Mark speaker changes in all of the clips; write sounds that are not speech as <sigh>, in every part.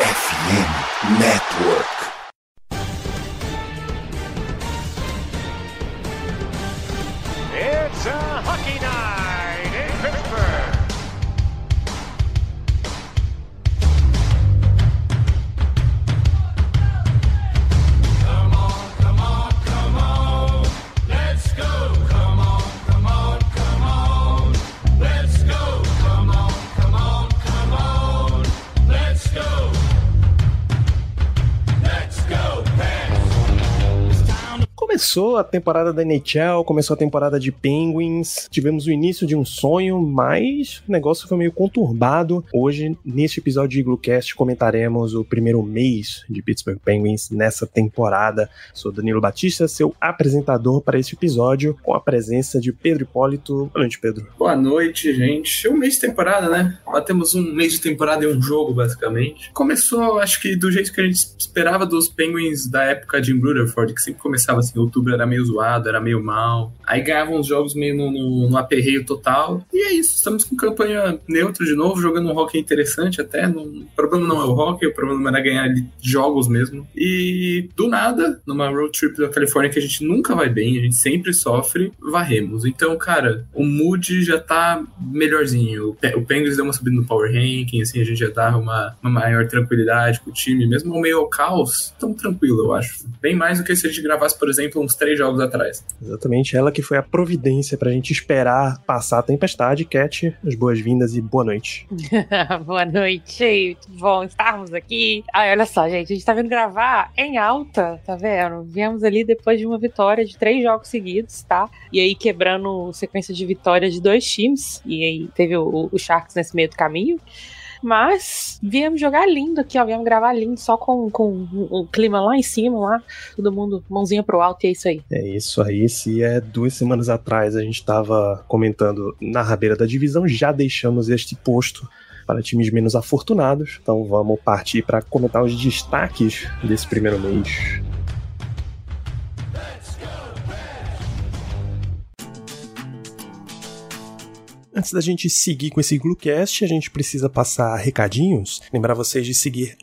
Speaker 1: FM Network.
Speaker 2: Começou a temporada da NHL, começou a temporada de Penguins, tivemos o início de um sonho, mas o negócio foi meio conturbado. Hoje, neste episódio de Glucast, comentaremos o primeiro mês de Pittsburgh Penguins nessa temporada. Sou Danilo Batista, seu apresentador para este episódio, com a presença de Pedro Hipólito. Boa noite, Pedro.
Speaker 3: Boa noite, gente. Um mês de temporada, né? Batemos um mês de temporada e um jogo, basicamente. Começou, acho que do jeito que a gente esperava dos Penguins da época de Rutherford, que sempre começava assim, outubro era meio zoado, era meio mal. Aí ganhavam os jogos meio no, no, no aperreio total. E é isso, estamos com campanha neutra de novo, jogando um hockey interessante até. Não, o problema não é o hockey, o problema era ganhar jogos mesmo. E do nada, numa road trip da Califórnia que a gente nunca vai bem, a gente sempre sofre, varremos. Então, cara, o mood já tá melhorzinho. O O Penguins deu uma subida no Power Ranking, assim, a gente já dá uma, uma maior tranquilidade com o time, mesmo ao meio ao caos, tão tranquilo, eu acho. Bem mais do que se a gente gravasse, por exemplo, uns três jogos atrás.
Speaker 2: Exatamente, ela que foi a providência pra gente esperar passar a tempestade. Cat, as boas-vindas e boa noite. <laughs>
Speaker 4: Boa noite, bom estarmos aqui. Ai, olha só, gente, a gente tá vindo gravar em alta, tá vendo? Viemos ali depois de uma vitória de três jogos seguidos, tá? E aí quebrando sequência de vitórias de dois times. E aí teve o, o Sharks nesse meio do caminho. Mas viemos jogar lindo aqui, ó. Viemos gravar lindo, só com, com o clima lá em cima, lá. Todo mundo, mãozinha pro alto, e é isso aí.
Speaker 2: É isso aí, se é duas semanas atrás a gente estava comentando na rabeira da divisão, já deixamos este posto para times menos afortunados. Então vamos partir para comentar os destaques desse primeiro mês. Antes da gente seguir com esse Glucast, a gente precisa passar recadinhos. Lembrar vocês de seguir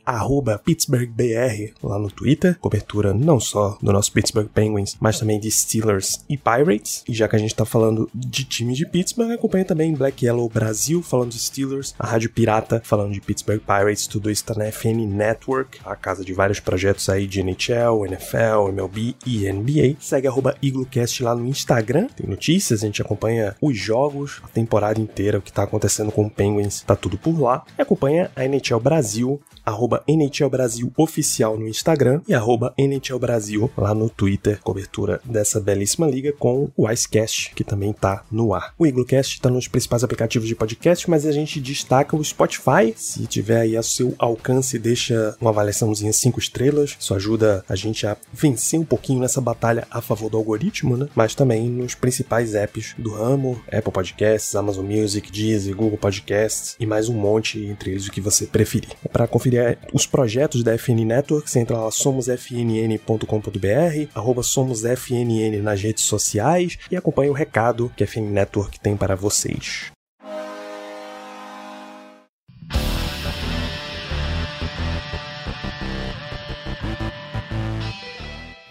Speaker 2: PittsburghBR lá no Twitter. Cobertura não só do nosso Pittsburgh Penguins, mas também de Steelers e Pirates. E já que a gente tá falando de time de Pittsburgh, acompanha também Black Yellow Brasil falando de Steelers, a Rádio Pirata falando de Pittsburgh Pirates. Tudo isso tá na FN Network, a casa de vários projetos aí de NHL, NFL, MLB e NBA. Segue arroba IgloCast lá no Instagram. Tem notícias, a gente acompanha os jogos, a temporada inteira, o que tá acontecendo com o Penguins, tá tudo por lá. E acompanha a NHL Brasil, arroba NHL Brasil Oficial no Instagram e arroba NHL Brasil lá no Twitter, cobertura dessa belíssima liga com o Icecast, que também tá no ar. O Iglocast tá nos principais aplicativos de podcast, mas a gente destaca o Spotify. Se tiver aí ao seu alcance, deixa uma avaliaçãozinha 5 estrelas. Isso ajuda a gente a vencer um pouquinho nessa batalha a favor do algoritmo, né? Mas também nos principais apps do ramo, Apple Podcasts, Amazon Music, Deezer, Google Podcasts e mais um monte entre eles o que você preferir. Para conferir os projetos da FN Network, você entra lá somosfnn.com.br, arroba somosfnn nas redes sociais e acompanha o recado que a FN Network tem para vocês.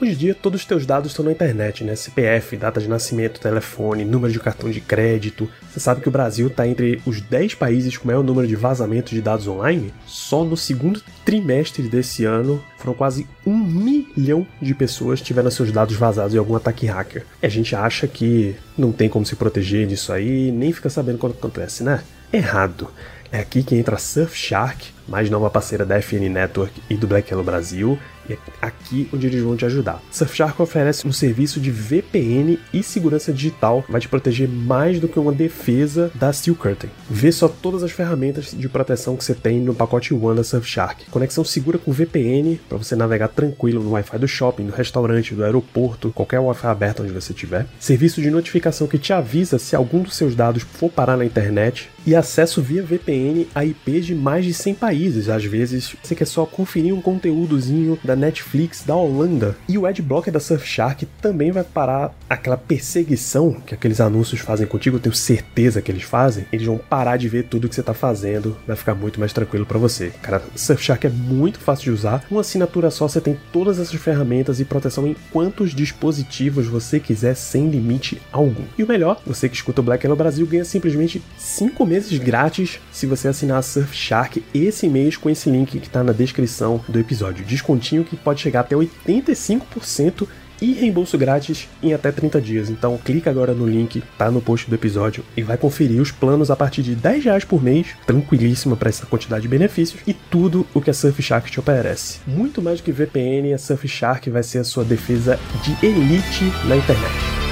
Speaker 2: Hoje em dia, todos os teus dados estão na internet, né? CPF, data de nascimento, telefone, número de cartão de crédito. Você sabe que o Brasil está entre os 10 países com maior número de vazamentos de dados online? Só no segundo trimestre desse ano, foram quase um milhão de pessoas tiveram seus dados vazados em algum ataque hacker. E a gente acha que não tem como se proteger disso aí, nem fica sabendo quando acontece, né? Errado. É aqui que entra a Surfshark, mais nova parceira da FN Network e do Black Yellow Brasil, e é aqui onde eles vão te ajudar. Surfshark oferece um serviço de VPN e segurança digital, vai te proteger mais do que uma defesa da Steel Curtain. Vê só todas as ferramentas de proteção que você tem no pacote One da Surfshark. Conexão segura com VPN para você navegar tranquilo no Wi-Fi do shopping, do restaurante, do aeroporto, qualquer Wi-Fi aberto onde você estiver. Serviço de notificação que te avisa se algum dos seus dados for parar na internet e acesso via VPN a IPs de mais de 100 países. Às vezes você quer só conferir um conteúdozinho da Netflix da Holanda. E o Adblocker da Surfshark também vai parar aquela perseguição que aqueles anúncios fazem contigo. Eu tenho certeza que eles fazem. Eles vão parar de ver tudo que você tá fazendo. Vai ficar muito mais tranquilo para você. Cara, Surfshark é muito fácil de usar. Uma assinatura só você tem todas essas ferramentas e proteção em quantos dispositivos você quiser sem limite algum. E o melhor, você que escuta o Black Hello Brasil ganha simplesmente 5 meses grátis se você assinar a Surfshark esse mês com esse link que está na descrição do episódio. Descontinho que pode chegar até 85% e reembolso grátis em até 30 dias. Então clica agora no link, tá no post do episódio e vai conferir os planos a partir de 10 reais por mês, tranquilíssima para essa quantidade de benefícios e tudo o que a Surfshark te oferece. Muito mais do que VPN, a Surfshark vai ser a sua defesa de elite na internet.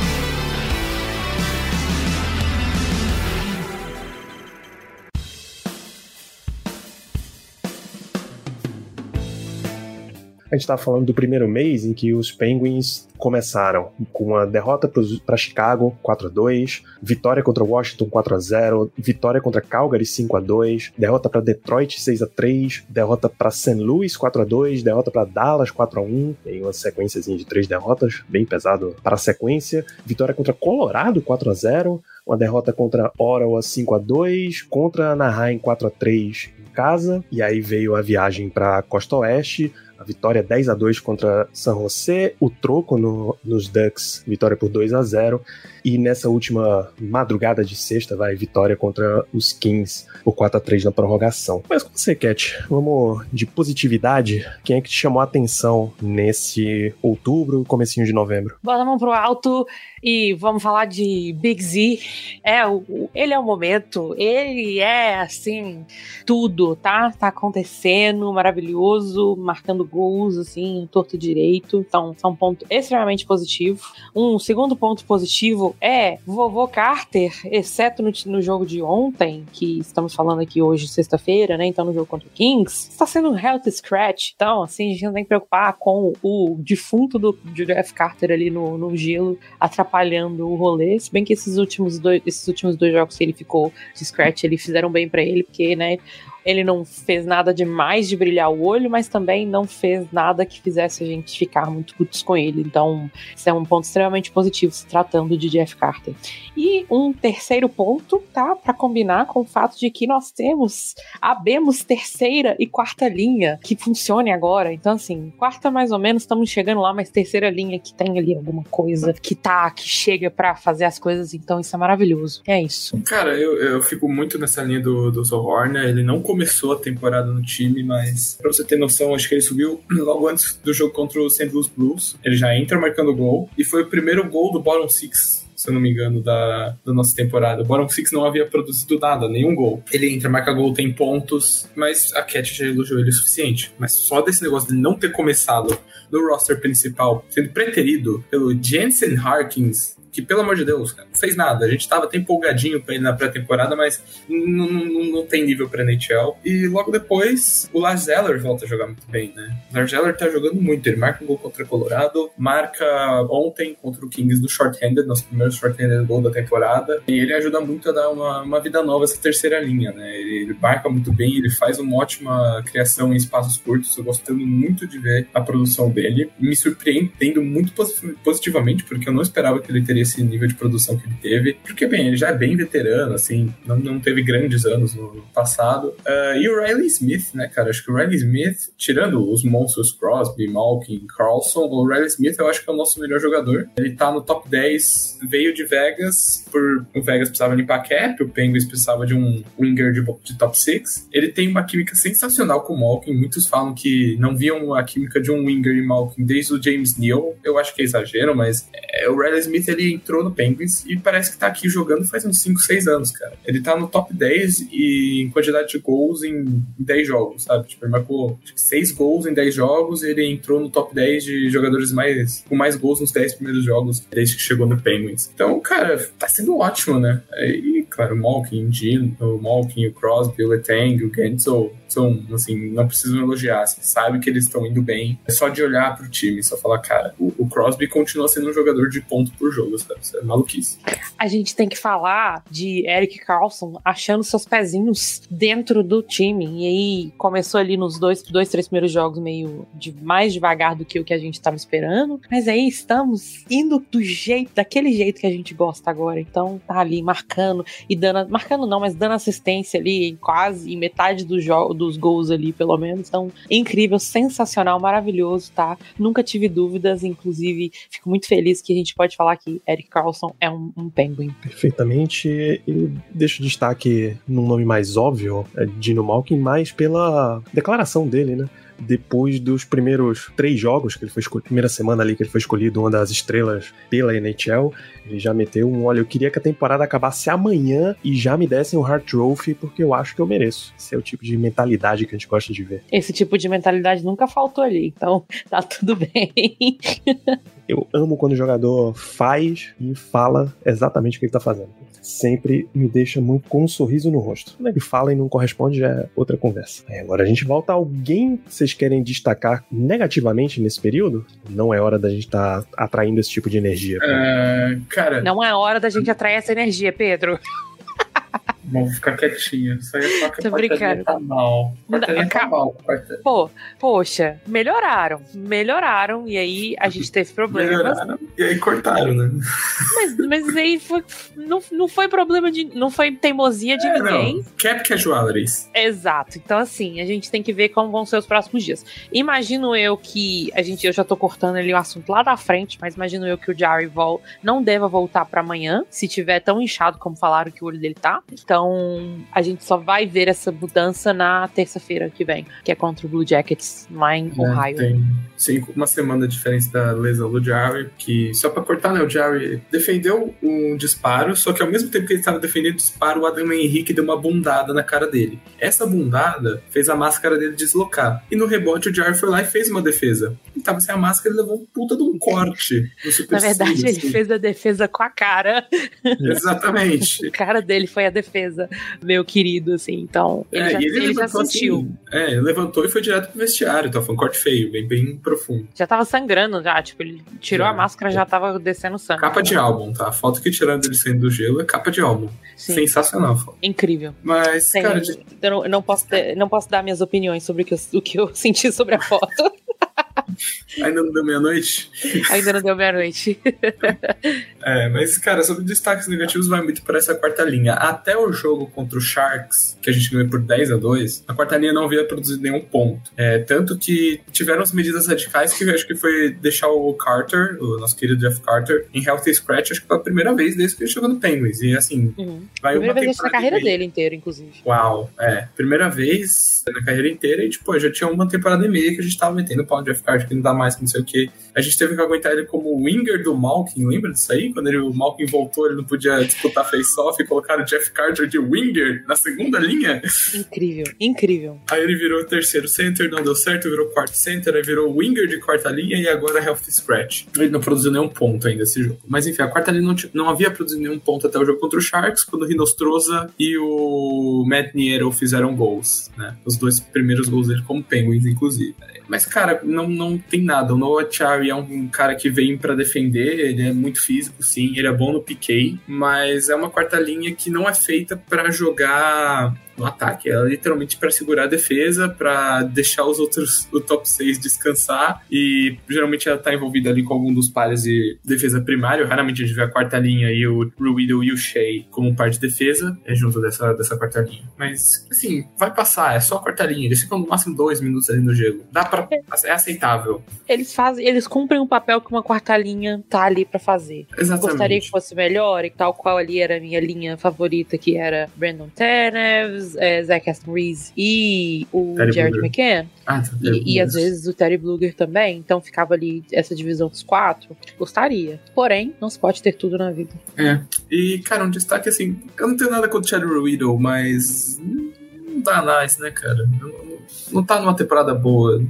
Speaker 2: A gente estava falando do primeiro mês em que os Penguins começaram com a derrota para Chicago 4 a 2, vitória contra Washington 4 a 0, vitória contra Calgary 5 a 2, derrota para Detroit 6 a 3, derrota para St. Louis 4 a 2, derrota para Dallas 4 a 1, tem uma sequência de três derrotas, bem pesado para a sequência, vitória contra Colorado 4 a 0, uma derrota contra Ottawa 5 a 2, contra Anaheim 4 a 3 em casa, e aí veio a viagem para Costa Oeste, a vitória 10 a 2 contra San José, o troco no, nos Ducks, vitória por 2 a 0 e nessa última madrugada de sexta, vai vitória contra os Kings por 4 a 3 na prorrogação. Mas com você, Cat, vamos de positividade. Quem é que te chamou a atenção nesse outubro, comecinho de novembro?
Speaker 4: Bota mão pro alto e vamos falar de Big Z. É, o, ele é o momento, ele é assim, tudo, tá? Tá acontecendo, maravilhoso, marcando gols, assim, torto direito. Então, é um ponto extremamente positivo. Um segundo ponto positivo é vovô Carter, exceto no, no jogo de ontem, que estamos falando aqui hoje, sexta-feira, né? Então, no jogo contra o Kings, está sendo um health scratch. Então, assim, a gente não tem que preocupar com o defunto do Jeff Carter ali no, no gelo atrapalhando o rolê. Se bem que esses últimos dois, esses últimos dois jogos que ele ficou de scratch, eles fizeram bem para ele, porque, né? Ele não fez nada demais de brilhar o olho, mas também não fez nada que fizesse a gente ficar muito putos com ele. Então, isso é um ponto extremamente positivo se tratando de Jeff Carter. E um terceiro ponto, tá? Para combinar com o fato de que nós temos, abemos terceira e quarta linha que funcione agora. Então, assim, quarta mais ou menos, estamos chegando lá, mas terceira linha que tem ali alguma coisa que tá, que chega para fazer as coisas. Então, isso é maravilhoso. É isso.
Speaker 3: Cara, eu, eu fico muito nessa linha do, do Zohorna. Ele não começou a temporada no time, mas pra você ter noção, acho que ele subiu <clears throat> logo antes do jogo contra o St. Louis Blues. Ele já entra marcando gol e foi o primeiro gol do bottom six se eu não me engano, da, da nossa temporada. O Bottom Six não havia produzido nada, nenhum gol. Ele entra, marca gol, tem pontos, mas a Cat já elogiou ele o suficiente. Mas só desse negócio de não ter começado no roster principal, sendo preterido pelo Jensen Harkins, que, pelo amor de Deus, cara, não fez nada. A gente tava até empolgadinho pra ele na pré-temporada, mas não, tem nível pra NHL. E logo depois, o Lars Zeller volta a jogar muito bem, né? O Lars Zeller tá jogando muito. Ele marca um gol contra Colorado, marca ontem contra o Kings do short-handed, nosso primeiro short-handed gol da temporada. E ele ajuda muito a dar uma, uma vida nova essa terceira linha, né? Ele, ele marca muito bem, ele faz uma ótima criação em espaços curtos. Eu gostando muito de ver a produção dele. Me surpreendendo muito positivamente, porque eu não esperava que ele teria esse nível de produção que ele teve. Porque, bem, ele já é bem veterano, assim, não, não teve grandes anos no passado. Uh, e o Riley Smith, né, cara? Acho que o Riley Smith, tirando os monstros Crosby, Malkin, Carlson, o Riley Smith eu acho que é o nosso melhor jogador. Ele tá no top 10, veio de Vegas, por o Vegas precisava limpar cap, o Penguins precisava de um winger de, de top 6. Ele tem uma química sensacional com o Malkin. Muitos falam que não viam a química de um winger e Malkin desde o James Neal. Eu acho que é exagero, mas é, o Riley Smith ele entrou no Penguins e parece que tá aqui jogando faz uns 5, 6 anos, cara. Ele tá no top 10 e em quantidade de gols em 10 jogos, sabe? Tipo, ele marcou 6 gols em 10 jogos e ele entrou no top 10 de jogadores mais com mais gols nos 10 primeiros jogos desde que chegou no Penguins. Então, cara, tá sendo ótimo, né? E, claro, o Malkin, o Malkin, o Crosby, o Letang, o Gensel são, assim, não precisam elogiar. Você sabe que eles estão indo bem. É só de olhar pro time, só falar, cara, o, o Crosby continua sendo um jogador de ponto por jogo, sabe? Isso é maluquice.
Speaker 4: A gente tem que falar de Eric Carlson achando seus pezinhos dentro do time. E aí começou ali nos dois, dois três primeiros jogos meio de mais devagar do que o que a gente estava esperando. Mas aí estamos indo do jeito, daquele jeito que a gente gosta agora. Então tá ali marcando e dando, marcando não, mas dando assistência ali em quase em metade do dos gols ali, pelo menos. Então, incrível, sensacional, maravilhoso, tá? Nunca tive dúvidas, inclusive fico muito feliz que a gente pode falar que Eric Carlson é um, um penguin.
Speaker 2: Perfeitamente. E deixo destaque num nome mais óbvio, é Dino Malkin, mais pela declaração dele, né? Depois dos primeiros três jogos que ele foi escolhido, primeira semana ali que ele foi escolhido uma das estrelas pela NHL, ele já meteu um, olha, eu queria que a temporada acabasse amanhã e já me dessem o Hard Trophy porque eu acho que eu mereço. Esse é o tipo de mentalidade que a gente gosta de ver.
Speaker 4: Esse tipo de mentalidade nunca faltou ali, então <laughs> tá tudo bem. <laughs>
Speaker 2: eu amo quando o jogador faz e fala exatamente o que ele tá fazendo sempre me deixa muito com um sorriso no rosto. Quando ele fala e não corresponde, já é outra conversa. Aí agora a gente volta a alguém que vocês querem destacar negativamente nesse período? Não é hora da gente estar tá atraindo esse tipo de energia.
Speaker 3: Uh, cara.
Speaker 4: Não é hora da gente atrair essa energia, Pedro. <laughs>
Speaker 3: Vou ficar quietinho. Isso aí é só que
Speaker 4: Tô brincando.
Speaker 3: tá mal. Portaria tá mal.
Speaker 4: Pô, poxa, melhoraram. Melhoraram. E aí a gente teve problemas.
Speaker 3: Melhoraram. E aí cortaram, né?
Speaker 4: Mas, mas aí foi, não, não foi problema de. Não foi teimosia de é, ninguém. Não.
Speaker 3: Cap casualties.
Speaker 4: Exato. Então, assim, a gente tem que ver como vão ser os próximos dias. Imagino eu que. A gente, eu já tô cortando ali o assunto lá da frente, mas imagino eu que o Jerry Vol não deva voltar para amanhã, se tiver tão inchado como falaram que o olho dele tá. Então, então, a gente só vai ver essa mudança na terça-feira que vem, que é contra o Blue Jackets lá em é, Ohio.
Speaker 3: Tem cinco, uma semana de diferença da lesão do Jerry, que só pra cortar, né, o Jerry defendeu um disparo, só que ao mesmo tempo que ele estava defendendo o disparo, o Adam Henrique deu uma bundada na cara dele. Essa bundada fez a máscara dele deslocar. E no rebote o Jerry foi lá e fez uma defesa. Ele tava sem a máscara e levou um puta de um corte.
Speaker 4: na verdade, ele assim. fez a defesa com a cara.
Speaker 3: Exatamente. <laughs>
Speaker 4: a cara dele foi a defesa defesa, meu querido, assim. Então, ele, é, já, ele, ele já sentiu.
Speaker 3: Assim, é, ele levantou e foi direto pro vestiário, então foi um corte feio, bem, bem profundo.
Speaker 4: Já tava sangrando, já, tipo, ele tirou a máscara, já tava descendo sangue.
Speaker 3: Capa de álbum, tá? A foto que tiraram dele saindo do gelo é capa de álbum. Sim. Sensacional, foto.
Speaker 4: Incrível.
Speaker 3: Mas, Sim, cara...
Speaker 4: Eu não, não, posso ter, não posso dar minhas opiniões sobre o que eu, o que eu <laughs> senti sobre a foto.
Speaker 3: Ainda não deu meia-noite?
Speaker 4: Ainda não deu meia-noite. <laughs>
Speaker 3: é, mas, cara, sobre destaques negativos, vai muito para essa quarta linha. Até o jogo contra o Sharks, que a gente ganhou por 10 a 2 a quarta linha não havia produzido nenhum ponto. É, tanto que tiveram as medidas radicais que eu acho que foi deixar o Carter, o nosso querido Jeff Carter, em healthy scratch, acho que pela primeira vez desde que ele chegou no Penguins. E assim,
Speaker 4: uhum. vai primeira uma vez na carreira dele inteira, inclusive.
Speaker 3: Uau, é. Primeira vez na carreira inteira e, tipo, já tinha uma temporada e meia que a gente tava metendo pau no Jeff Carter, que não dá mais, que não sei o que. A gente teve que aguentar ele como winger do Malkin, lembra disso aí? Quando ele, o Malkin voltou, ele não podia disputar face-off e colocaram o Jeff Carter de winger na segunda linha.
Speaker 4: Incrível, incrível.
Speaker 3: Aí ele virou terceiro center, não deu certo, virou quarto center, aí virou winger de quarta linha e agora health scratch. Ele não produziu nenhum ponto ainda esse jogo. Mas enfim, a quarta linha não, não havia produzido nenhum ponto até o jogo contra o Sharks, quando o Rinostroza e o Matt Niero fizeram gols, né? Os dois primeiros gols dele como Penguins, inclusive. Mas, cara, não, não tem nada. O Noah Chari é um cara que vem para defender, ele é muito físico, sim, ele é bom no PK, mas é uma quarta linha que não é feita para jogar no ataque. Ela é literalmente para segurar a defesa, para deixar os outros, o top 6 descansar. E geralmente ela tá envolvida ali com algum dos pares de defesa primário. Raramente a gente vê a quarta linha e o Ruido e o Shea como par de defesa, é junto dessa, dessa quarta linha. Mas, assim, vai passar, é só a quarta linha. Eles ficam no máximo dois minutos ali no gelo. Dá pra. É aceitável.
Speaker 4: Eles fazem, eles cumprem o um papel que uma quarta linha tá ali para fazer.
Speaker 3: Exatamente.
Speaker 4: Gostaria que fosse melhor e tal qual ali era a minha linha favorita, que era Brandon É, Zach Aston Reese e o Terry Jared Bluger. McCann.
Speaker 3: Ah, tá,
Speaker 4: e, e, às vezes o Terry Bluger também. Então ficava ali essa divisão dos quatro. Gostaria. Porém, não se pode ter tudo na vida.
Speaker 3: É. E, cara, um destaque assim. Eu não tenho nada contra o Chad Riddle, mas não dá mais, né, cara? Não, não tá numa temporada boa.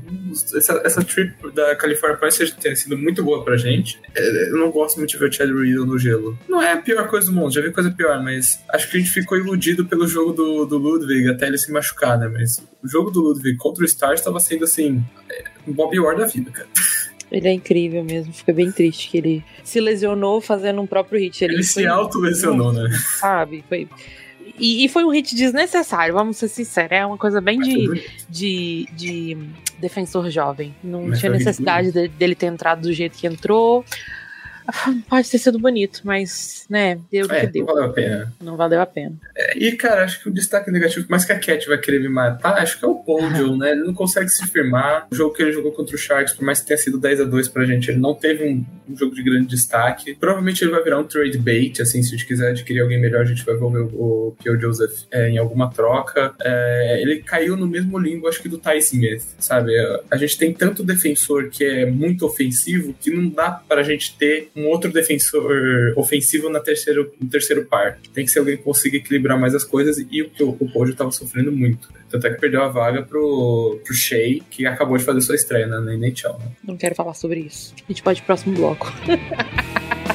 Speaker 3: Essa, essa trip da California parece ter sido muito boa pra gente. É, eu não gosto muito de ver o Chad Riddle no gelo. Não é a pior coisa do mundo, já vi coisa pior, mas acho que a gente ficou iludido pelo jogo do, do Ludwig até ele se machucar, né? Mas o jogo do Ludwig contra o Stars estava sendo assim, é, um Bobby Orr da vida, cara.
Speaker 4: Ele é incrível mesmo. Fica bem triste que ele se lesionou fazendo um próprio hit.
Speaker 3: Ele, ele se auto-lesionou, né?
Speaker 4: Sabe? Foi. E, e, foi um hit desnecessário, vamos ser sinceros. É uma coisa bem de, de, de defensor jovem. Não Mas tinha necessidade de, dele ter entrado do jeito que entrou. <laughs> Pode ter sido bonito, mas, né, deu o
Speaker 3: é,
Speaker 4: que deu.
Speaker 3: Não valeu a pena.
Speaker 4: Não valeu a pena.
Speaker 3: É, e, cara, acho que o destaque negativo, mais que a Cat vai querer me matar, acho que é o Podium, <laughs> né? Ele não consegue se firmar. O jogo que ele jogou contra o Sharks, por mais que tenha sido 10 a 2 pra gente, ele não teve um, um jogo de grande destaque. Provavelmente ele vai virar um trade bait, assim, se a gente quiser adquirir alguém melhor, a gente vai ver o, o Pio Joseph é, em alguma troca. É, ele caiu no mesmo limbo, acho que do Ty Smith, sabe? A gente tem tanto defensor que é muito ofensivo que não dá pra gente ter um outro defensor ofensivo na terceiro, no terceiro par. Tem que ser alguém que consiga equilibrar mais as coisas e o que o, Pojo estava sofrendo muito. Tanto é que perdeu a vaga pro, pro Shea, que acabou de fazer sua estreia na, na NHL. Né?
Speaker 4: Não quero falar sobre isso. A gente pode ir pro próximo bloco. <laughs>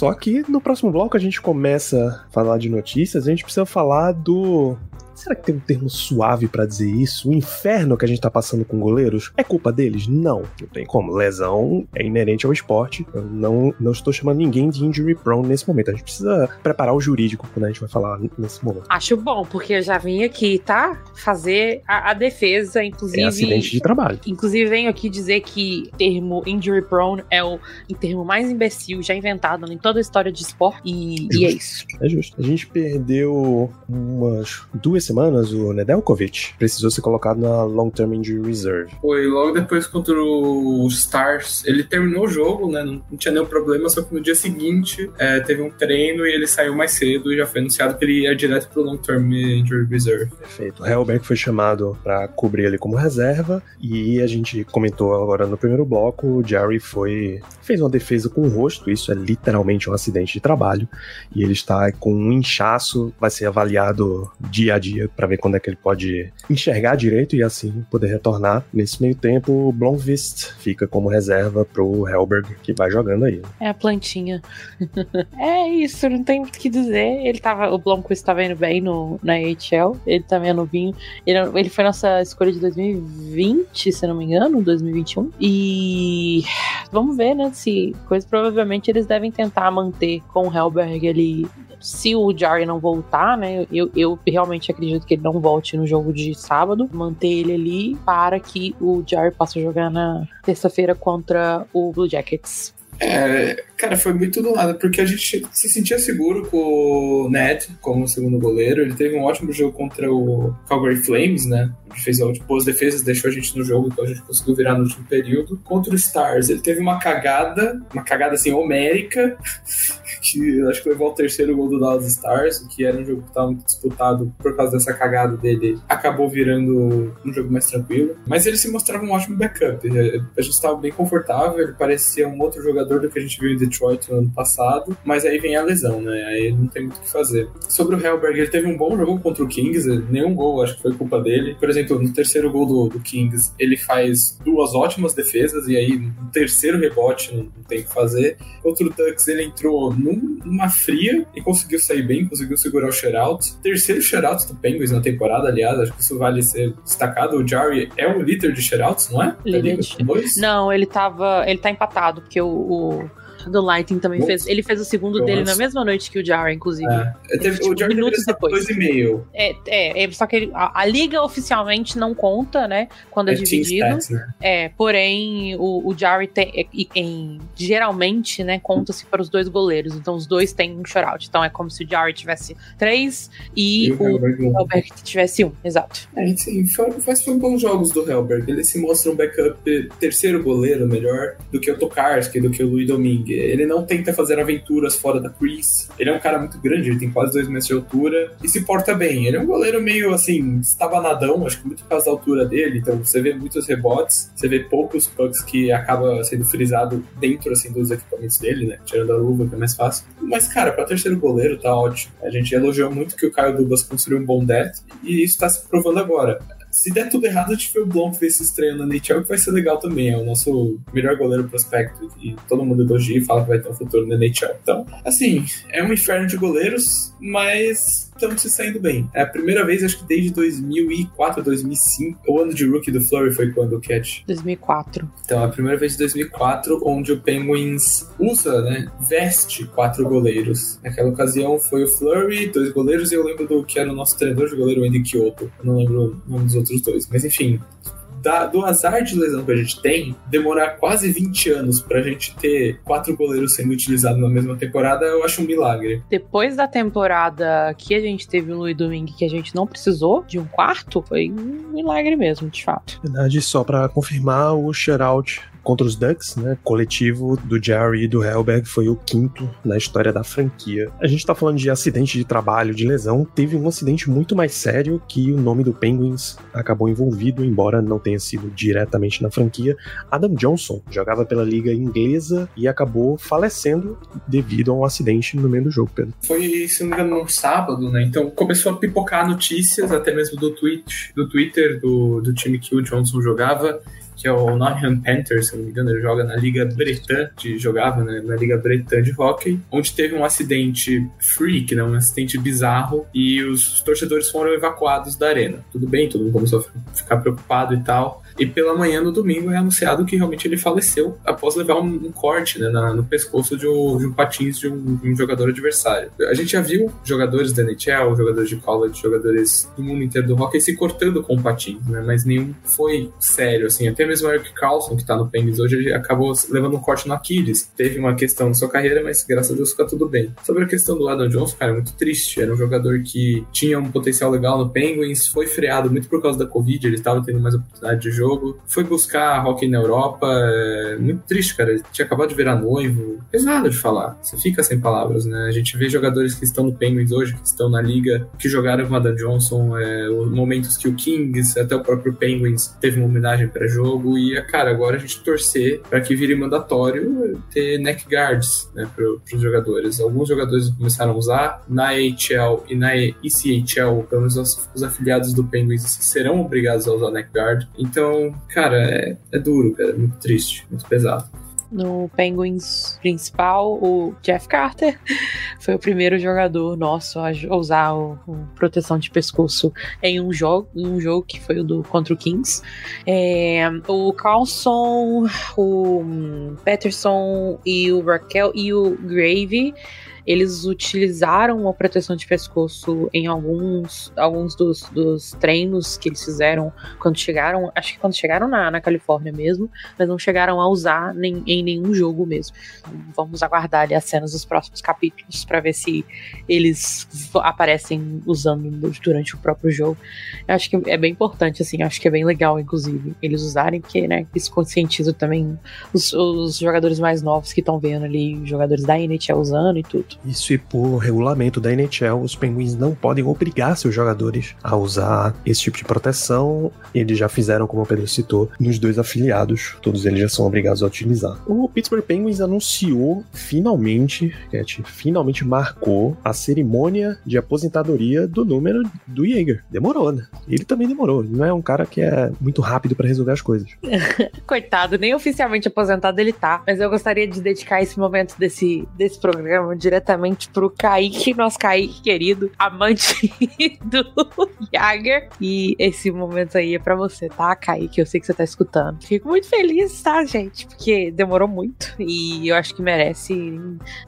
Speaker 2: Só que no próximo bloco a gente começa a falar de notícias, a gente precisa falar do Será que tem um termo suave para dizer isso? O inferno que a gente tá passando com goleiros é culpa deles? Não, não tem como. Lesão é inerente ao esporte. Eu não, não estou chamando ninguém de injury prone nesse momento. A gente precisa preparar o jurídico quando a gente vai falar nesse momento.
Speaker 4: Acho bom, porque eu já vim aqui, tá? Fazer a, a defesa, inclusive. É
Speaker 2: acidente de trabalho.
Speaker 4: Inclusive, venho aqui dizer que o termo injury prone é o, o termo mais imbecil já inventado em toda a história de esporte. E, e é isso.
Speaker 2: É justo. A gente perdeu umas duas semanas, o Nedeljkovic precisou ser colocado na Long Term Injury Reserve.
Speaker 3: Foi logo depois contra o Stars. Ele terminou o jogo, né? Não, não tinha nenhum problema, só que no dia seguinte é, teve um treino e ele saiu mais cedo e já foi anunciado que ele ia direto pro Long Term Injury Reserve.
Speaker 2: Perfeito. O Helberg foi chamado para cobrir ele como reserva e a gente comentou agora no primeiro bloco, o Jerry foi fez uma defesa com o rosto, isso é literalmente um acidente de trabalho e ele está com um inchaço, vai ser avaliado dia a dia para ver quando é que ele pode enxergar direito e assim poder retornar. Nesse meio tempo, o Blomvist fica como reserva pro Helberg, que vai jogando aí.
Speaker 4: É a plantinha. <laughs> é isso, não tem muito o que dizer. Ele tava, o Blomqvist estava indo bem no, na AHL, ele também é novinho. Ele, ele foi nossa escolha de 2020, se não me engano, 2021. E vamos ver, né, se coisa provavelmente eles devem tentar manter com o Helberg ali se o Jarry não voltar, né? Eu, eu realmente acredito que ele não volte no jogo de sábado. Manter ele ali para que o Jarry possa jogar na terça-feira contra o Blue Jackets.
Speaker 3: É, cara, foi muito do nada, porque a gente se sentia seguro com o Ned como segundo goleiro. Ele teve um ótimo jogo contra o Calgary Flames, né? Ele fez boas defesas, deixou a gente no jogo, então a gente conseguiu virar no último período. Contra o Stars, ele teve uma cagada, uma cagada assim, homérica, que acho que levou ao terceiro gol do Dallas Stars, que era um jogo que estava muito disputado por causa dessa cagada dele. Acabou virando um jogo mais tranquilo. Mas ele se mostrava um ótimo backup. A gente estava bem confortável, ele parecia um outro jogador do que a gente viu em Detroit no ano passado, mas aí vem a lesão, né? Aí não tem muito o que fazer. Sobre o Helberg, ele teve um bom jogo contra o Kings, nenhum gol acho que foi culpa dele. Por exemplo, no terceiro gol do, do Kings, ele faz duas ótimas defesas e aí no terceiro rebote não, tem o que fazer. Contra o Ducks, ele entrou num, numa fria e conseguiu sair bem, conseguiu segurar o shutout. Terceiro shutout do Penguins na temporada, aliás, acho que isso vale ser destacado. O Jarry é o líder de shutouts, não é?
Speaker 4: Líder de... Não, ele tava. Ele tá empatado, porque o, o do Lightning também fez. Ele fez o segundo Nossa. dele na mesma noite que o Jar, inclusive.
Speaker 3: É. Teve, tipo, o minutos depois. Dois e meio.
Speaker 4: É, é, é só que ele, a, a, liga oficialmente não conta, né? Quando é, é dividido. Stats, né? É, porém, o, o tem, é, em, geralmente, né, conta-se para os dois goleiros. Então os dois têm um shutout. Então é como se o Jarry tivesse três e,
Speaker 3: E
Speaker 4: o
Speaker 3: Hellberg um.
Speaker 4: Helberg tivesse um. Exato.
Speaker 3: É, sim, foi, faz foi bons jogos do Helberg. Ele se mostra um backup terceiro goleiro melhor do que o Tokarski, do que o Louis Domingue. Ele não tenta fazer aventuras fora da crease. Ele é um cara muito grande, ele tem quase dois metros de altura e se porta bem. Ele é um goleiro meio assim, estabanadão, acho que muito por causa da altura dele. Então você vê muitos rebotes, você vê poucos pucks que acaba sendo frisado dentro assim dos equipamentos dele, né? Tirando a luva, que é mais fácil. Mas, cara, pra terceiro goleiro tá ótimo. A gente elogiou muito que o Caio Dubas construiu um bom death e isso tá se provando agora. Se der tudo errado, a gente vê o Blom ver esse estreio na NHL, que vai ser legal também. É o nosso melhor goleiro prospecto. E todo mundo elogia e fala que vai ter um futuro na NHL. Então, assim, é um inferno de goleiros, mas estamos se saindo bem. É a primeira vez, acho que desde 2004, 2005. O ano de rookie do Flurry foi quando o Cat
Speaker 4: 2004.
Speaker 3: então, é a primeira vez de 2004 onde o Penguins usa, né, veste quatro goleiros. Naquela ocasião foi o Flurry, dois goleiros, e eu lembro do que era o nosso treinador de goleiro, o Andy Kyoto. Eu não lembro o nome dos outros dois. Mas enfim, da- do azar de lesão que a gente tem, demorar quase 20 anos pra gente ter quatro goleiros sendo utilizados na mesma temporada, eu acho um milagre.
Speaker 4: Depois da temporada que a gente teve o Louis Domingue, que a gente não precisou de um quarto, foi um milagre mesmo, de fato.
Speaker 2: Na verdade, só pra confirmar, o shutout contra os Ducks, né, coletivo do Jerry e do Helberg, foi o quinto na história da franquia. A gente tá falando de acidente de trabalho, de lesão, teve um acidente muito mais sério que o nome do Penguins acabou envolvido, embora não tenha sido diretamente na franquia. Adam Johnson jogava pela liga inglesa e acabou falecendo devido a um acidente no meio do jogo, Pedro.
Speaker 3: Foi, se não me engano, num sábado, né? Então começou a pipocar notícias, até mesmo do, tweet, do Twitter do, do time que o Johnson jogava, que é o Nottingham Panthers, se não me engano, ele joga na Liga Bretã, de, jogava né, na Liga Bretã de hockey, onde teve um acidente freak, né, um acidente bizarro, e os torcedores foram evacuados da arena. Tudo bem, todo mundo começou a ficar preocupado e tal. E pela manhã, no domingo, é anunciado que realmente ele faleceu após levar um, um corte né, na- no pescoço de um, de um patins de um, de um jogador adversário. A gente já viu jogadores da NHL, jogadores de college, jogadores do mundo inteiro do hockey se cortando com patins, né? Mas nenhum foi sério, assim. Até mesmo o Eric Carlson, que tá no Penguins hoje, ele acabou levando um corte no Aquiles. Teve uma questão na sua carreira, mas graças a Deus fica tudo bem. Sobre a questão do Adam Johnson, cara, é muito triste. Era um jogador que tinha um potencial legal no Penguins, foi freado muito por causa da Covid, ele tava tendo mais oportunidade de jogo. Foi buscar hockey na Europa, é muito triste, cara. Ele tinha acabado de virar noivo. Pesado de falar. Você fica sem palavras, né? A gente vê jogadores que estão no Penguins hoje, que estão na liga, que jogaram com o Adam Johnson, é, os momentos que o Kings, até o próprio Penguins, teve uma homenagem para jogo. E, cara, agora a gente torcer para que vire mandatório ter neck guards, né, para os jogadores. Alguns jogadores começaram a usar na AHL e na ECHL, pelo menos os, os afiliados do Penguins serão obrigados a usar neck guard. Então, cara, é, é duro, cara, é muito triste, muito pesado.
Speaker 4: No Penguins principal, o Jeff Carter <laughs> foi o primeiro jogador nosso a usar o, o proteção de pescoço em um jogo, em um jogo que foi o do contra o Kings. É, o Carlson, o Peterson e o Raquel e o Gravy eles utilizaram a proteção de pescoço em alguns, alguns dos, dos treinos que eles fizeram quando chegaram, acho que quando chegaram na, na Califórnia mesmo, mas não chegaram a usar nem, em nenhum jogo mesmo. Vamos aguardar ali as cenas dos próximos capítulos para ver se eles aparecem usando durante o próprio jogo. Eu acho que é bem importante, assim, acho que é bem legal, inclusive, eles usarem, porque, né, isso conscientiza também os, os jogadores mais novos que estão vendo ali, jogadores da NHL usando e tudo.
Speaker 2: Isso e por regulamento da NHL, os Penguins não podem obrigar seus jogadores a usar esse tipo de proteção. Eles já fizeram, como o Pedro citou, nos dois afiliados. Todos eles já são obrigados a utilizar. O Pittsburgh Penguins anunciou finalmente, Cat, finalmente marcou a cerimônia de aposentadoria do número do Jaeger. Demorou, né? Ele também demorou. Ele não é um cara que é muito rápido para resolver as coisas. <laughs>
Speaker 4: Coitado, nem oficialmente aposentado ele tá. Mas eu gostaria de dedicar esse momento desse, desse programa diretamente pro Kaique, nosso Kaique querido, amante <laughs> do Jagger. E esse momento aí é pra você, tá, Kaique? Eu sei que você tá escutando. Fico muito feliz, tá, gente? Porque demorou muito e eu acho que merece.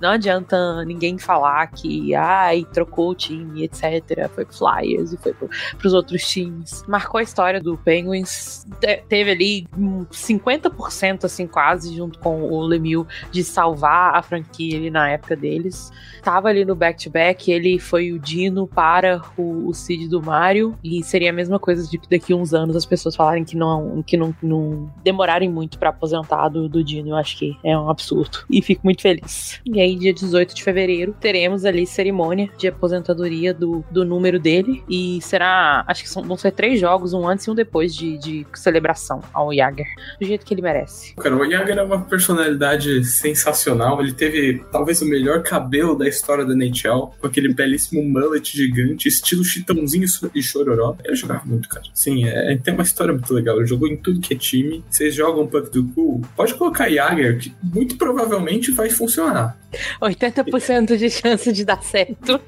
Speaker 4: Não adianta ninguém falar que, ai, trocou o time, etc. Foi pro Flyers e foi pro, pros outros times. Marcou a história do Penguins. Te- teve ali um 50%, assim, quase, junto com o Lemieux, de salvar a franquia ali na época deles. Tava ali no back-to-back, ele foi o Dino para o, o Cid do Mario. E seria a mesma coisa de daqui a uns anos as pessoas falarem que não, que não, não demorarem muito para aposentar do, do Dino. Eu acho que é um absurdo. E fico muito feliz. E aí, dia 18 de fevereiro, teremos ali cerimônia de aposentadoria do, do número dele. E será. Acho que são, vão ser três jogos, um antes e um depois de, de celebração ao Jagger. Do jeito que ele merece.
Speaker 3: Cara, o Jagger é uma personalidade sensacional. Ele teve talvez o melhor cabelo da história da NHL, com aquele belíssimo mullet gigante, estilo chitãozinho e chororó. Ele jogava muito, cara. Sim, é, tem uma história muito legal. Ele jogou em tudo que é time. Vocês jogam Puck do Cool, pode colocar Jagger, que muito provavelmente vai funcionar.
Speaker 4: 80% de chance de dar certo.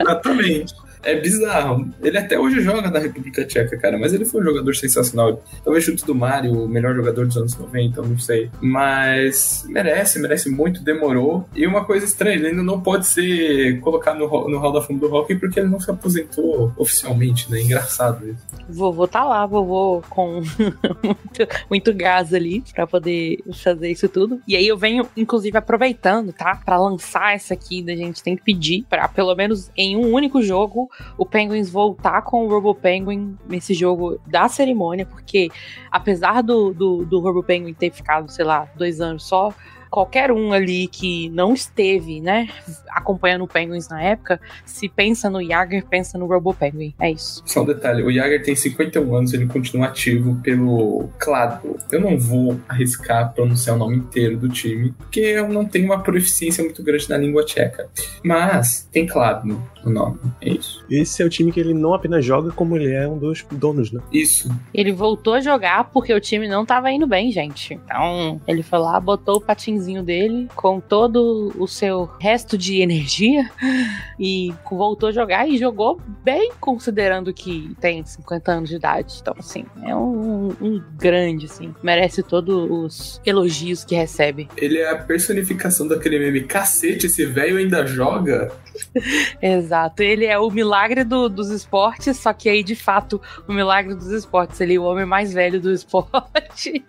Speaker 3: Exatamente. É bizarro. Ele até hoje joga na República Tcheca, cara, mas ele foi um jogador sensacional. Talvez chute do Mario, o melhor jogador dos anos 90, não sei. Mas merece, merece muito, demorou. E uma coisa estranha, ele ainda não pode ser colocado no, no Hall da Fama do Hockey porque ele não se aposentou oficialmente, né? Engraçado isso.
Speaker 4: Vovô tá lá, vovô com <laughs> muito, muito gás ali pra poder fazer isso tudo. E aí eu venho, inclusive, aproveitando, tá? Pra lançar essa aqui, da gente tem que pedir pra, pelo menos em um único jogo, o Penguins voltar com o Robo Penguin nesse jogo da cerimônia, porque apesar do, do, do Robo Penguin ter ficado, sei lá, dois anos só, qualquer um ali que não esteve, né, acompanhando o Penguins na época, se pensa no Jagger, pensa no Robo Penguin. É isso.
Speaker 3: Só um detalhe, o Jagger tem 51 anos, ele continua ativo pelo Kladno. Eu não vou arriscar pronunciar o nome inteiro do time, porque eu não tenho uma proficiência muito grande na língua tcheca. Mas tem Kladno o nome, é isso.
Speaker 2: Esse é o time que ele não apenas joga, como ele é um dos donos, né?
Speaker 3: Isso.
Speaker 4: Ele voltou a jogar porque o time não tava indo bem, gente. Então, ele foi lá, botou o patinzinho dele com todo o seu resto de energia e voltou a jogar e jogou bem, considerando que tem 50 anos de idade. Então, assim, é um, um grande, assim. Merece todos os elogios que recebe.
Speaker 3: Ele é a personificação daquele meme. Cacete, esse velho ainda joga? <laughs>
Speaker 4: Exato. Ele é o milagre do, dos esportes, só que aí, de fato, o milagre dos esportes. Ele é o homem mais velho do <laughs> esporte.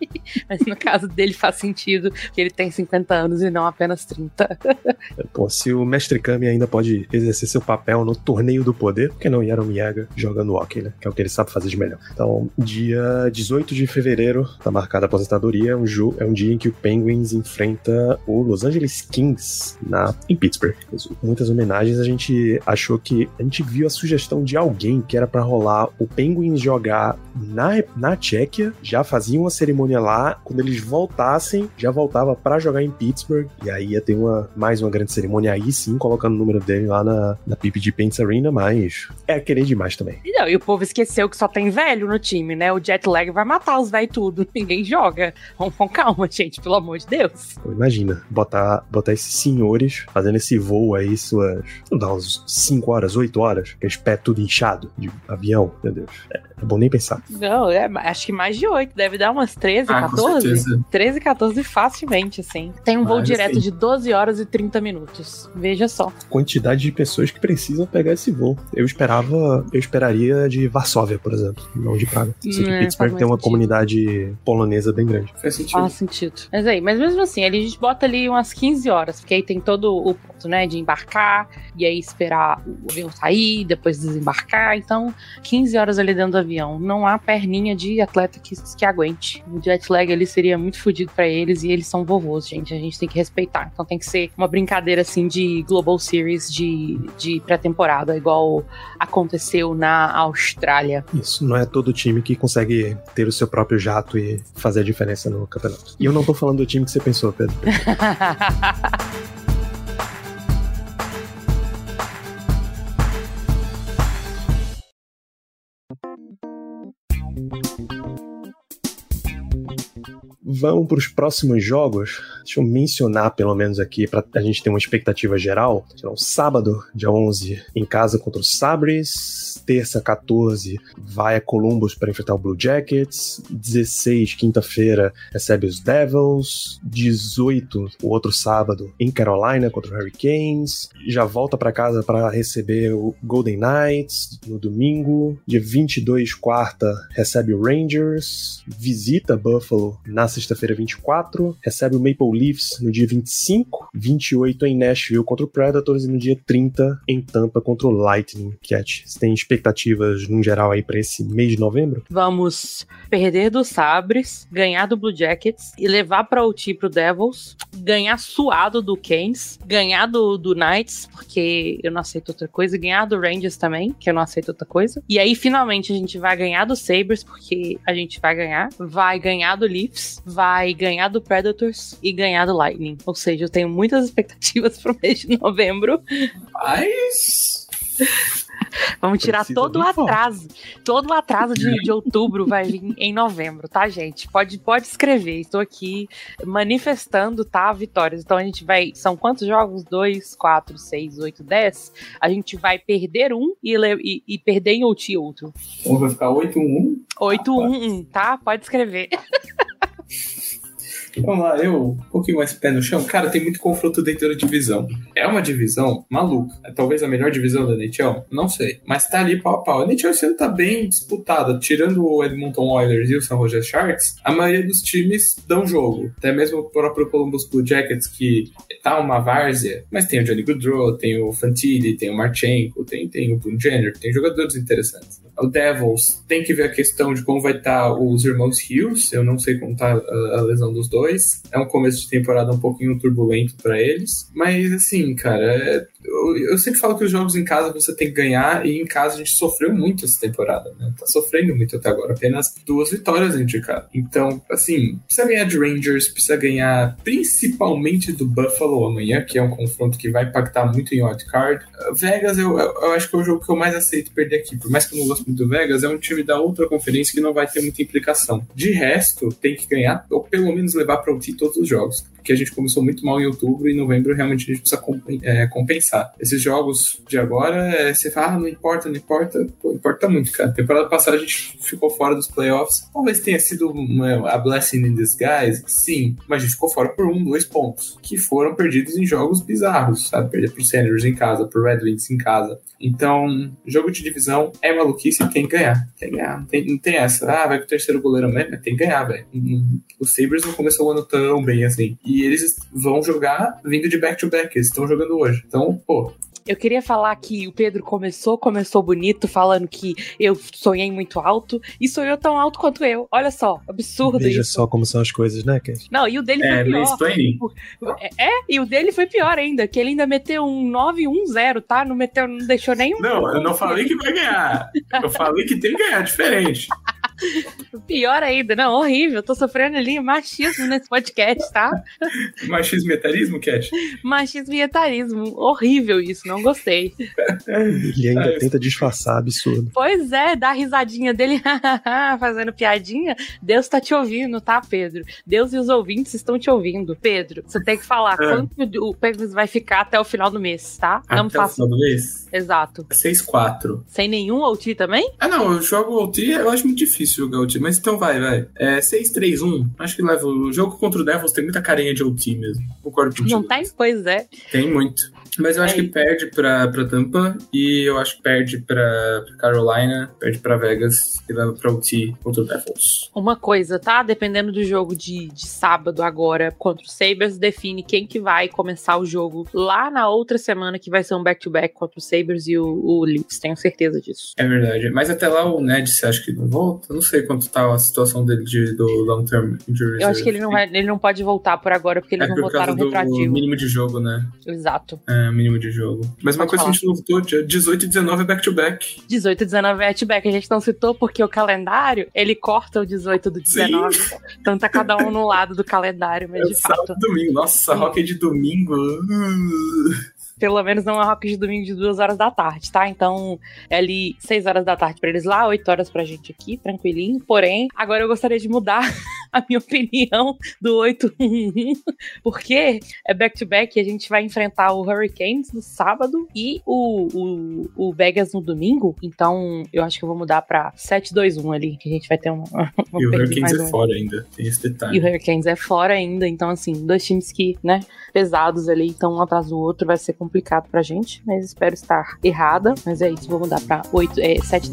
Speaker 4: Mas no caso dele faz sentido que ele tem 50 anos e não apenas 30.
Speaker 2: Pô, se o Mestre Kami ainda pode exercer seu papel no torneio do poder, por que não Yaromiyaga joga no hockey, né? Que é o que ele sabe fazer de melhor. Então, dia 18 de fevereiro, tá marcada a aposentadoria, é um, jogo, é um dia em que o Penguins enfrenta o Los Angeles Kings na, em Pittsburgh. Muitas homenagens, a gente achou que a gente viu a sugestão de alguém que era para rolar o Penguins jogar na, na Tchequia, já fazia uma cerimônia lá, quando eles voltassem, já voltava para jogar em Pittsburgh, e aí ia ter uma, mais uma grande cerimônia aí sim, colocando o número dele lá na, na PPG Paints Arena, mas é querer demais também.
Speaker 4: E, não, e o povo esqueceu que só tem velho no time, né? O jet lag vai matar os velhos tudo, <laughs> ninguém joga. Vamos com calma, gente, pelo amor de Deus.
Speaker 2: Pô, imagina, botar, botar esses senhores fazendo esse voo aí, suas, não dá uns 5 horas, 8 horas, aqueles pés tudo inchado de avião, meu Deus. É, é bom nem pensar.
Speaker 4: Não, é, acho que mais de 8, deve dar umas 13,
Speaker 3: Ah, com
Speaker 4: 14.
Speaker 3: certeza.
Speaker 4: 13, 14 facilmente, assim. Tem um voo
Speaker 3: Mas,
Speaker 4: direto
Speaker 3: sim.
Speaker 4: de 12 horas e 30 minutos. Veja só.
Speaker 2: Quantidade de pessoas que precisam pegar esse voo. Eu esperava, eu esperaria de Varsóvia, por exemplo, não de Praga. Eu sei que
Speaker 4: Hum, é,
Speaker 2: Pittsburgh tem uma
Speaker 4: sentido.
Speaker 2: comunidade polonesa bem grande.
Speaker 3: Faz sentido.
Speaker 4: Faz sentido. Mas aí, mas mesmo assim, ali a gente bota ali umas 15 horas, porque aí tem todo o ponto, né, de embarcar, e aí esperar o avião sair, depois desembarcar. Então, 15 horas ali dentro do avião. Não há perninha de atleta que, que aguente. O jet lag ali seria muito fodido pra eles, e eles são vovôs, gente. A gente tem que respeitar. Então tem que ser uma brincadeira assim de Global Series de, de pré-temporada, igual aconteceu na Austrália.
Speaker 2: Isso, não é todo time que consegue ter o seu próprio jato e fazer a diferença no campeonato. E eu não tô falando do time que você pensou, Pedro. <laughs> Vamos para os próximos jogos. Deixa eu mencionar, pelo menos aqui, para a gente ter uma expectativa geral. Então, sábado, dia 11, em casa contra o Sabres. Terça, 14, vai a Columbus para enfrentar o Blue Jackets. 16, quinta-feira, recebe os Devils. 18, o outro sábado, em Carolina contra o Hurricanes. Já volta para casa para receber o Golden Knights no domingo. Dia 22, quarta, recebe o Rangers. Visita Buffalo na sexta-feira 24, recebe o Maple Leafs no dia 25, 28 em Nashville contra o Predators e no dia 30 em Tampa contra o Lightning. Cat, você tem expectativas no geral aí para esse mês de novembro?
Speaker 4: Vamos perder do Sabres, ganhar do Blue Jackets e levar para o pro Devils, ganhar suado do Canes, ganhar do, do Knights, porque eu não aceito outra coisa, ganhar do Rangers também, que eu não aceito outra coisa. E aí finalmente a gente vai ganhar do Sabres, porque a gente vai ganhar, vai ganhar do Leafs, vai ganhar do Predators e ganhar do Lightning. Ou seja, eu tenho muitas expectativas <laughs> pro mês de novembro.
Speaker 3: Mas.
Speaker 4: Vamos tirar
Speaker 2: Precisa
Speaker 4: todo o atraso. Todo o atraso de, de outubro vai vir em novembro, tá, gente? Pode, pode escrever. Estou aqui manifestando, tá? Vitórias. Então a gente vai. São quantos jogos? Dois, quatro, seis, oito, dez. A gente vai perder um e, e- e perder em OT outro.
Speaker 3: Então vai ficar 8-1.
Speaker 4: 8-1-1, tá? Pode escrever. <laughs>
Speaker 3: Vamos lá, eu um pouquinho mais pé no chão. Cara, tem muito confronto dentro da divisão. É uma divisão maluca. É talvez a melhor divisão da NHL? Não sei. Mas tá ali pau a pau. A NHL esse ano tá bem disputada. Tirando o Edmonton Oilers e o San Jose Sharks, a maioria dos times dão jogo. Até mesmo o próprio Columbus Blue Jackets, que tá uma várzea. Mas tem o Johnny Goodrow, tem o Fantilli, tem o Marchenko, tem, tem o Boone Jenner, tem jogadores interessantes. O Devils tem que ver a questão de como vai estar os irmãos Hughes. Eu não sei como tá a, a lesão dos dois. É um começo de temporada um pouquinho turbulento para eles. Mas assim, cara, é- eu, eu sempre falo que os jogos em casa você tem que ganhar. E em casa a gente sofreu muito essa temporada, né? Tá sofrendo muito até agora. Apenas duas vitórias casa. Então, assim, precisa ganhar de Rangers, precisa ganhar principalmente do Buffalo amanhã, que é um confronto que vai impactar muito em wildcard. Uh, Vegas, eu, eu, eu acho que é o jogo que eu mais aceito perder aqui. Por mais que eu não goste muito do Vegas, é um time da outra conferência que não vai ter muita implicação. De resto, tem que ganhar, ou pelo menos levar para o TI todos os jogos. Porque a gente começou muito mal em outubro e em novembro realmente a gente precisa compen- é, compensar. Esses jogos de agora, é, você fala, ah, não importa, não importa. Pô, importa muito, cara. Temporada passada a gente ficou fora dos playoffs. Talvez tenha sido uma, a blessing in disguise, sim. Mas a gente ficou fora por um, dois pontos. Que foram perdidos em jogos bizarros, sabe? Perder pro Senators em casa, pro Red Wings em casa. Então, jogo de divisão é maluquice e tem que ganhar. Tem que ganhar. Não tem, não tem essa. Ah, vai com o terceiro goleiro mesmo. Tem que ganhar, velho. Hum, O Sabres não começou o ano tão bem assim. E eles vão jogar vindo de back-to-back. Eles estão jogando hoje. Então, pô,
Speaker 4: Eu queria falar que o Pedro começou, começou bonito, falando que eu sonhei muito alto e sonhou tão alto quanto eu. Olha só, absurdo
Speaker 2: Veja
Speaker 4: isso.
Speaker 2: só como são as coisas, né, Cat?
Speaker 4: Não, e o dele
Speaker 3: é
Speaker 4: foi pior. É, é, e o dele foi pior ainda, que ele ainda meteu um 9-1-0, tá? Não meteu, não deixou nenhum.
Speaker 3: Não, eu não falei que vai ganhar. Eu falei que tem que ganhar, diferente.
Speaker 4: Pior ainda, não, horrível. Tô sofrendo ali machismo nesse podcast, tá?
Speaker 3: Machismo e etarismo, Cat?
Speaker 4: Machismo e etarismo. Horrível isso, não gostei.
Speaker 2: Ele ainda
Speaker 3: É.
Speaker 2: tenta disfarçar, absurdo.
Speaker 4: Pois é, dá a risadinha dele <laughs> fazendo piadinha. Deus tá te ouvindo, tá, Pedro? Deus e os ouvintes estão te ouvindo. Pedro, você tem que falar
Speaker 3: É.
Speaker 4: quanto o Pegasus vai ficar até o final do mês, tá? não me
Speaker 3: Até o final do mês?
Speaker 4: Exato.
Speaker 3: 6-4.
Speaker 4: Sem nenhum OT também?
Speaker 3: Ah, não, eu jogo OT, eu acho muito difícil jogar OT, mas então vai, vai. É 6-3-1. Acho que leva. O jogo contra o Devils tem muita carinha de OT mesmo. Concordo contigo.
Speaker 4: Não tem? Pois é.
Speaker 3: Tem muito. Mas eu acho
Speaker 4: É.
Speaker 3: que perde pra, pra Tampa e eu acho que perde pra, pra Carolina, perde pra Vegas e leva pra OT contra o Devils.
Speaker 4: Uma coisa, tá? Dependendo do jogo de, de sábado agora contra o Sabres, define quem que vai começar o jogo lá na outra semana, que vai ser um back-to-back contra o Sabres e o, o Leafs. Tenho certeza disso.
Speaker 3: É verdade. Mas até lá o Ned, você acha que não volta? Eu não sei quanto tá a situação dele de, do long term injury.
Speaker 4: Eu acho que ele não, vai, ele não pode voltar por agora, porque eles
Speaker 3: É
Speaker 4: não
Speaker 3: por causa
Speaker 4: votaram
Speaker 3: do
Speaker 4: retroativo.
Speaker 3: mínimo de jogo, né?
Speaker 4: Exato.
Speaker 3: É, mínimo de jogo. Mas uma
Speaker 4: Pode
Speaker 3: coisa que a gente não dia 18 e 19 é back-to-back.
Speaker 4: 18 e 19 é back. A gente não citou porque o calendário, ele corta o 18 do 19. Então tá cada um no lado do calendário, mas
Speaker 3: É
Speaker 4: de
Speaker 3: sábado
Speaker 4: fato.
Speaker 3: e domingo. Nossa,
Speaker 4: Sim.
Speaker 3: hockey de domingo.
Speaker 4: Pelo menos não é rock de domingo de 2 horas da tarde, tá? Então é ali 6 horas da tarde pra eles lá, 8 horas pra gente aqui, tranquilinho. Porém, agora eu gostaria de mudar <laughs> a minha opinião do 8-1-1, porque é back-to-back e a gente vai enfrentar o Hurricanes no sábado e o, o, o Vegas no domingo. Então eu acho que eu vou mudar pra 7-2-1 ali, que a gente vai ter uma. <laughs> uma
Speaker 3: E o Hurricanes é
Speaker 4: um.
Speaker 3: fora ainda. Tem esse
Speaker 4: E
Speaker 3: detalhe.
Speaker 4: o Hurricanes é fora ainda, então assim, dois times que, né, pesados ali, então um atrás do outro vai ser complicado pra gente, mas espero estar errada, mas é isso, vou mudar pra 8, é, 7,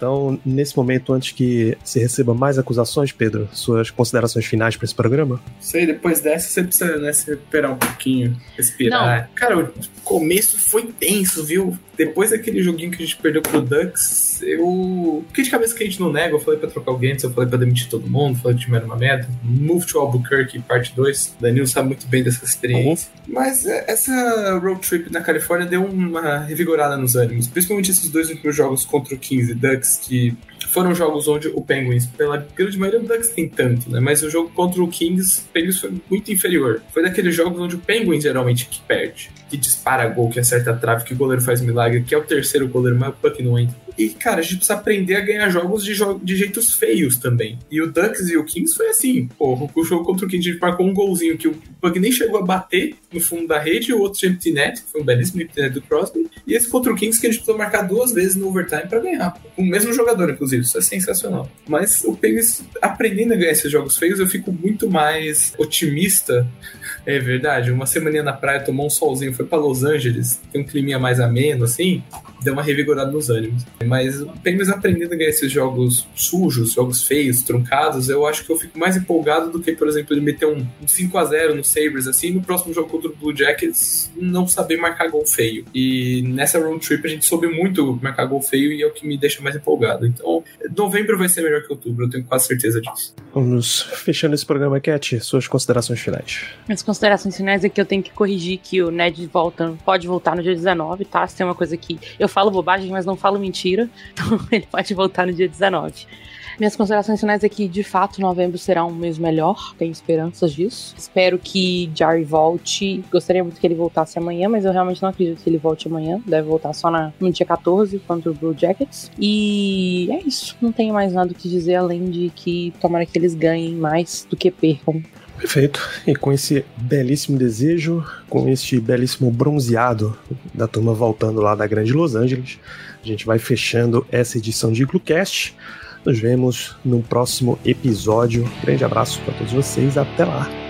Speaker 2: Então, nesse momento, antes que se receba mais acusações, Pedro, suas considerações finais para esse programa?
Speaker 3: Sei, depois dessa você precisa né, se recuperar um pouquinho, respirar. Não. Cara, o começo foi tenso, viu? Depois daquele joguinho que a gente perdeu pro Ducks, eu. Fiquei de cabeça que a gente não nega. Eu falei pra trocar o Gantz, eu falei pra demitir todo mundo, falei que o time era uma merda. Move to Albuquerque, parte 2. Danilo sabe muito bem dessa experiência. Uhum. Mas é, essa road trip na Califórnia deu uma revigorada nos ânimos. Principalmente esses dois últimos jogos contra o Kings e Ducks, que foram jogos onde o Penguins, pela grande maioria, o Ducks tem tanto, né? Mas o jogo contra o Kings, o Penguins foi muito inferior. Foi daqueles jogos onde o Penguins geralmente que perde, que dispara gol, que acerta a trave, que o goleiro faz milagre, que é o terceiro goleiro, mas o puck não entra. E, cara, a gente precisa aprender a ganhar jogos de, jo de jeitos feios também. E o Ducks e o Kings foi assim. Pô, o jogo contra o Kings a gente marcou um golzinho que o Puck nem chegou a bater no fundo da rede, e o outro de empty net, que foi um belíssimo empty net do Crosby. E esse contra o Kings que a gente precisou marcar duas vezes no overtime para ganhar. Com o mesmo jogador, inclusive. Isso é sensacional. Mas o Penguins, aprendendo a ganhar esses jogos feios, eu fico muito mais otimista. É verdade, uma semaninha na praia, tomou um solzinho, foi para Los Angeles, tem um climinha mais ameno, assim deu uma revigorada nos ânimos. Mas apenas aprendendo a ganhar esses jogos sujos, jogos feios, truncados, eu acho que eu fico mais empolgado do que, por exemplo, ele meter um, um 5 a 0 no Sabres, assim, no próximo jogo contra o Blue Jackets, não saber marcar gol feio. E nessa road trip a gente soube muito marcar gol feio e é o que me deixa mais empolgado. Então, novembro vai ser melhor que outubro, eu tenho quase certeza disso.
Speaker 2: Vamos fechando esse programa, Cat, suas considerações finais.
Speaker 4: Minhas considerações finais é que eu tenho que corrigir que o Ned volta, pode voltar no dia 19, tá? Se tem uma coisa que eu falo bobagem, mas não falo mentira. <laughs> Então ele pode voltar no dia 19. Minhas considerações finais é que, de fato, novembro será um mês melhor. Tenho esperanças disso. Espero que Jarry volte. Gostaria muito que ele voltasse amanhã, mas eu realmente não acredito que ele volte amanhã. Deve voltar só na, no dia 14 contra o Blue Jackets. E é isso. Não tenho mais nada o que dizer além de que tomara que eles ganhem mais do que percam
Speaker 2: Perfeito. E com esse belíssimo desejo, com este belíssimo bronzeado da turma voltando lá da Grande Los Angeles, a gente vai fechando essa edição de Glucast. Nos vemos no próximo episódio. Grande abraço para todos vocês. Até lá.